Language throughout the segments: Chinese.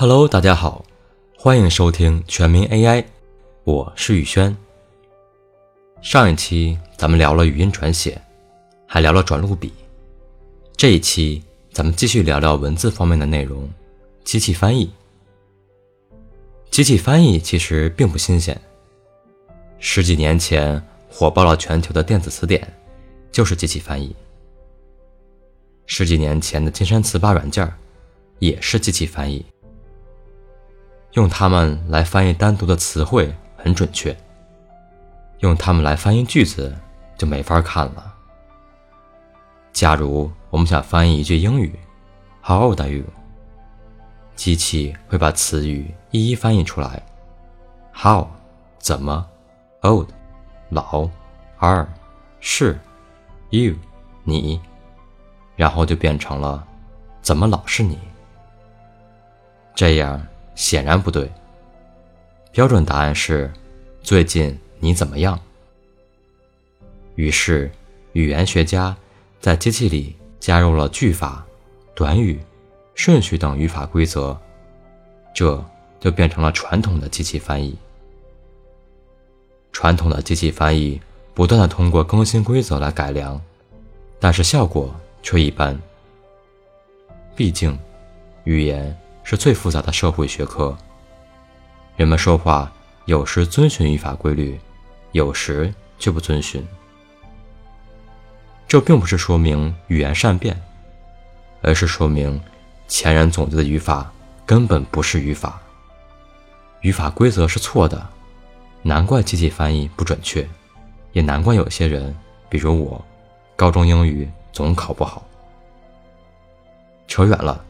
Hello，大家好，欢迎收听全民 AI，我是宇轩。上一期咱们聊了语音转写，还聊了转录笔，这一期咱们继续聊聊文字方面的内容，机器翻译。机器翻译其实并不新鲜，十几年前火爆了全球的电子词典，就是机器翻译。十几年前的金山词霸软件也是机器翻译。用它们来翻译单独的词汇很准确，用它们来翻译句子就没法看了。假如我们想翻译一句英语，How old are you？机器会把词语一一翻译出来。How 怎么？Old 老，Are 是，You 你，然后就变成了怎么老是你？这样。显然不对。标准答案是：最近你怎么样？于是，语言学家在机器里加入了句法、短语、顺序等语法规则，这就变成了传统的机器翻译。传统的机器翻译不断的通过更新规则来改良，但是效果却一般。毕竟，语言。是最复杂的社会学科。人们说话有时遵循语法规律，有时却不遵循。这并不是说明语言善变，而是说明前人总结的语法根本不是语法，语法规则是错的。难怪机器翻译不准确，也难怪有些人，比如我，高中英语总考不好。扯远了。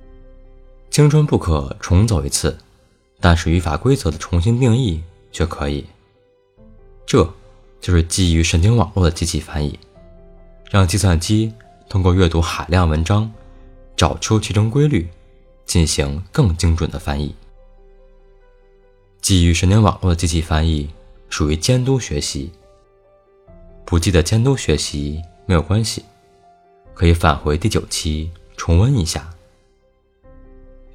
青春不可重走一次，但是语法规则的重新定义却可以。这就是基于神经网络的机器翻译，让计算机通过阅读海量文章，找出其中规律，进行更精准的翻译。基于神经网络的机器翻译属于监督学习。不记得监督学习没有关系，可以返回第九期重温一下。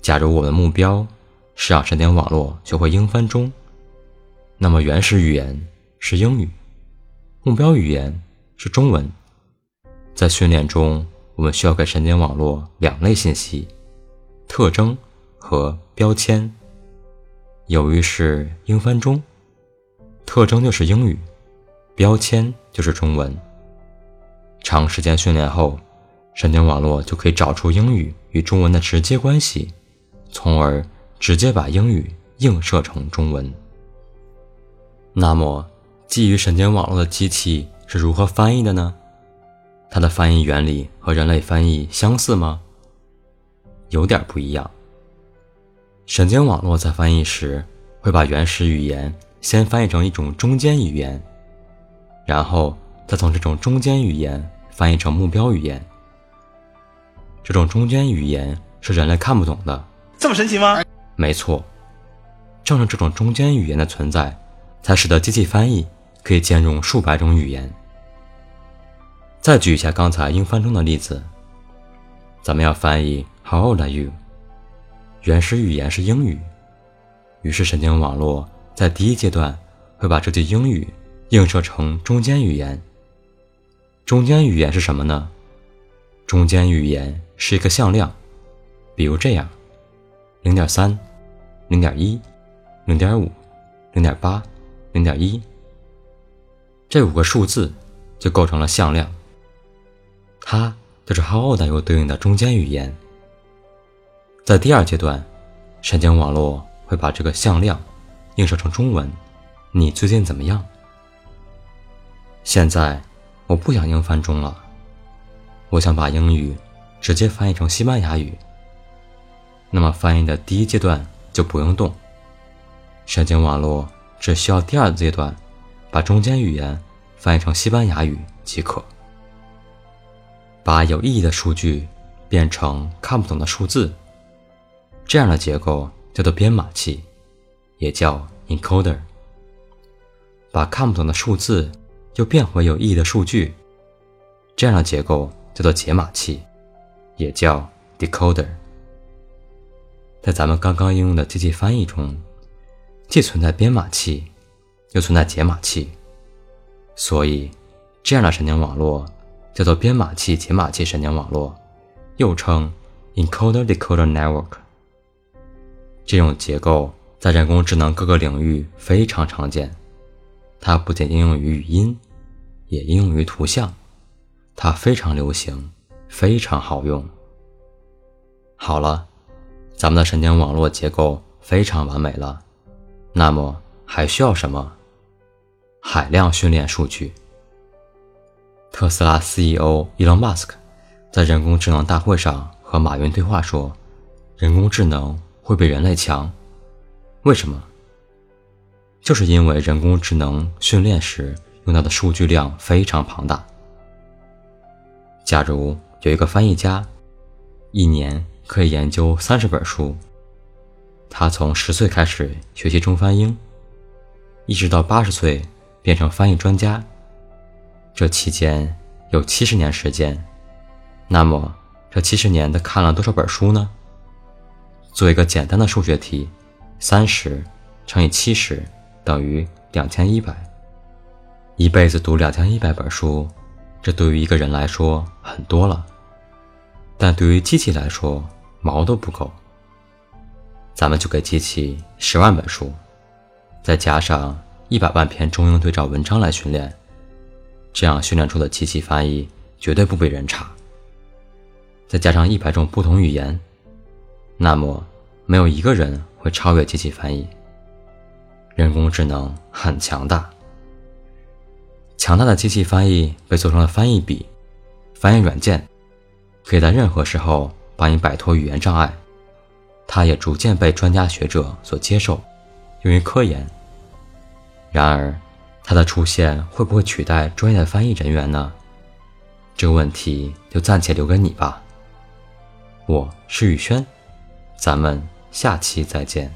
假如我们的目标是让神经网络学会英翻中，那么原始语言是英语，目标语言是中文。在训练中，我们需要给神经网络两类信息：特征和标签。由于是英翻中，特征就是英语，标签就是中文。长时间训练后，神经网络就可以找出英语与中文的直接关系。从而直接把英语映射成中文。那么，基于神经网络的机器是如何翻译的呢？它的翻译原理和人类翻译相似吗？有点不一样。神经网络在翻译时会把原始语言先翻译成一种中间语言，然后再从这种中间语言翻译成目标语言。这种中间语言是人类看不懂的。这么神奇吗？没错，正是这种中间语言的存在，才使得机器翻译可以兼容数百种语言。再举一下刚才英翻中的例子，咱们要翻译 “How old are you？” 原始语言是英语，于是神经网络在第一阶段会把这句英语映射成中间语言。中间语言是什么呢？中间语言是一个向量，比如这样。零点三，零点一，零点五，零点八，零点一，这五个数字就构成了向量。它就是 How old you 对应的中间语言。在第二阶段，神经网络会把这个向量映射成中文。你最近怎么样？现在我不想英翻中了，我想把英语直接翻译成西班牙语。那么翻译的第一阶段就不用动，神经网络只需要第二阶段把中间语言翻译成西班牙语即可。把有意义的数据变成看不懂的数字，这样的结构叫做编码器，也叫 encoder。把看不懂的数字又变回有意义的数据，这样的结构叫做解码器，也叫 decoder。在咱们刚刚应用的机器翻译中，既存在编码器，又存在解码器，所以这样的神经网络叫做编码器解码器神经网络，又称 encoder-decoder network。这种结构在人工智能各个领域非常常见，它不仅应用于语音，也应用于图像，它非常流行，非常好用。好了，咱们的神经网络结构非常完美了，那么还需要什么？海量训练数据。特斯拉 CEO 伊隆·马斯克在人工智能大会上和马云对话说：“人工智能会比人类强，为什么？就是因为人工智能训练时用到的数据量非常庞大。假如有一个翻译家，一年。”可以研究三十本书。他从十岁开始学习中翻英，一直到八十岁变成翻译专家。这期间有七十年时间。那么，这七十年他看了多少本书呢？做一个简单的数学题：三十乘以七十等于两千一百。一辈子读两千一百本书，这对于一个人来说很多了，但对于机器来说，毛都不够，咱们就给机器十万本书，再加上一百万篇中英对照文章来训练，这样训练出的机器翻译绝对不比人差。再加上一百种不同语言，那么没有一个人会超越机器翻译。人工智能很强大，强大的机器翻译被做成了翻译笔、翻译软件，可以在任何时候。帮你摆脱语言障碍，他也逐渐被专家学者所接受，用于科研。然而，他的出现会不会取代专业的翻译人员呢？这个问题就暂且留给你吧。我是宇轩，咱们下期再见。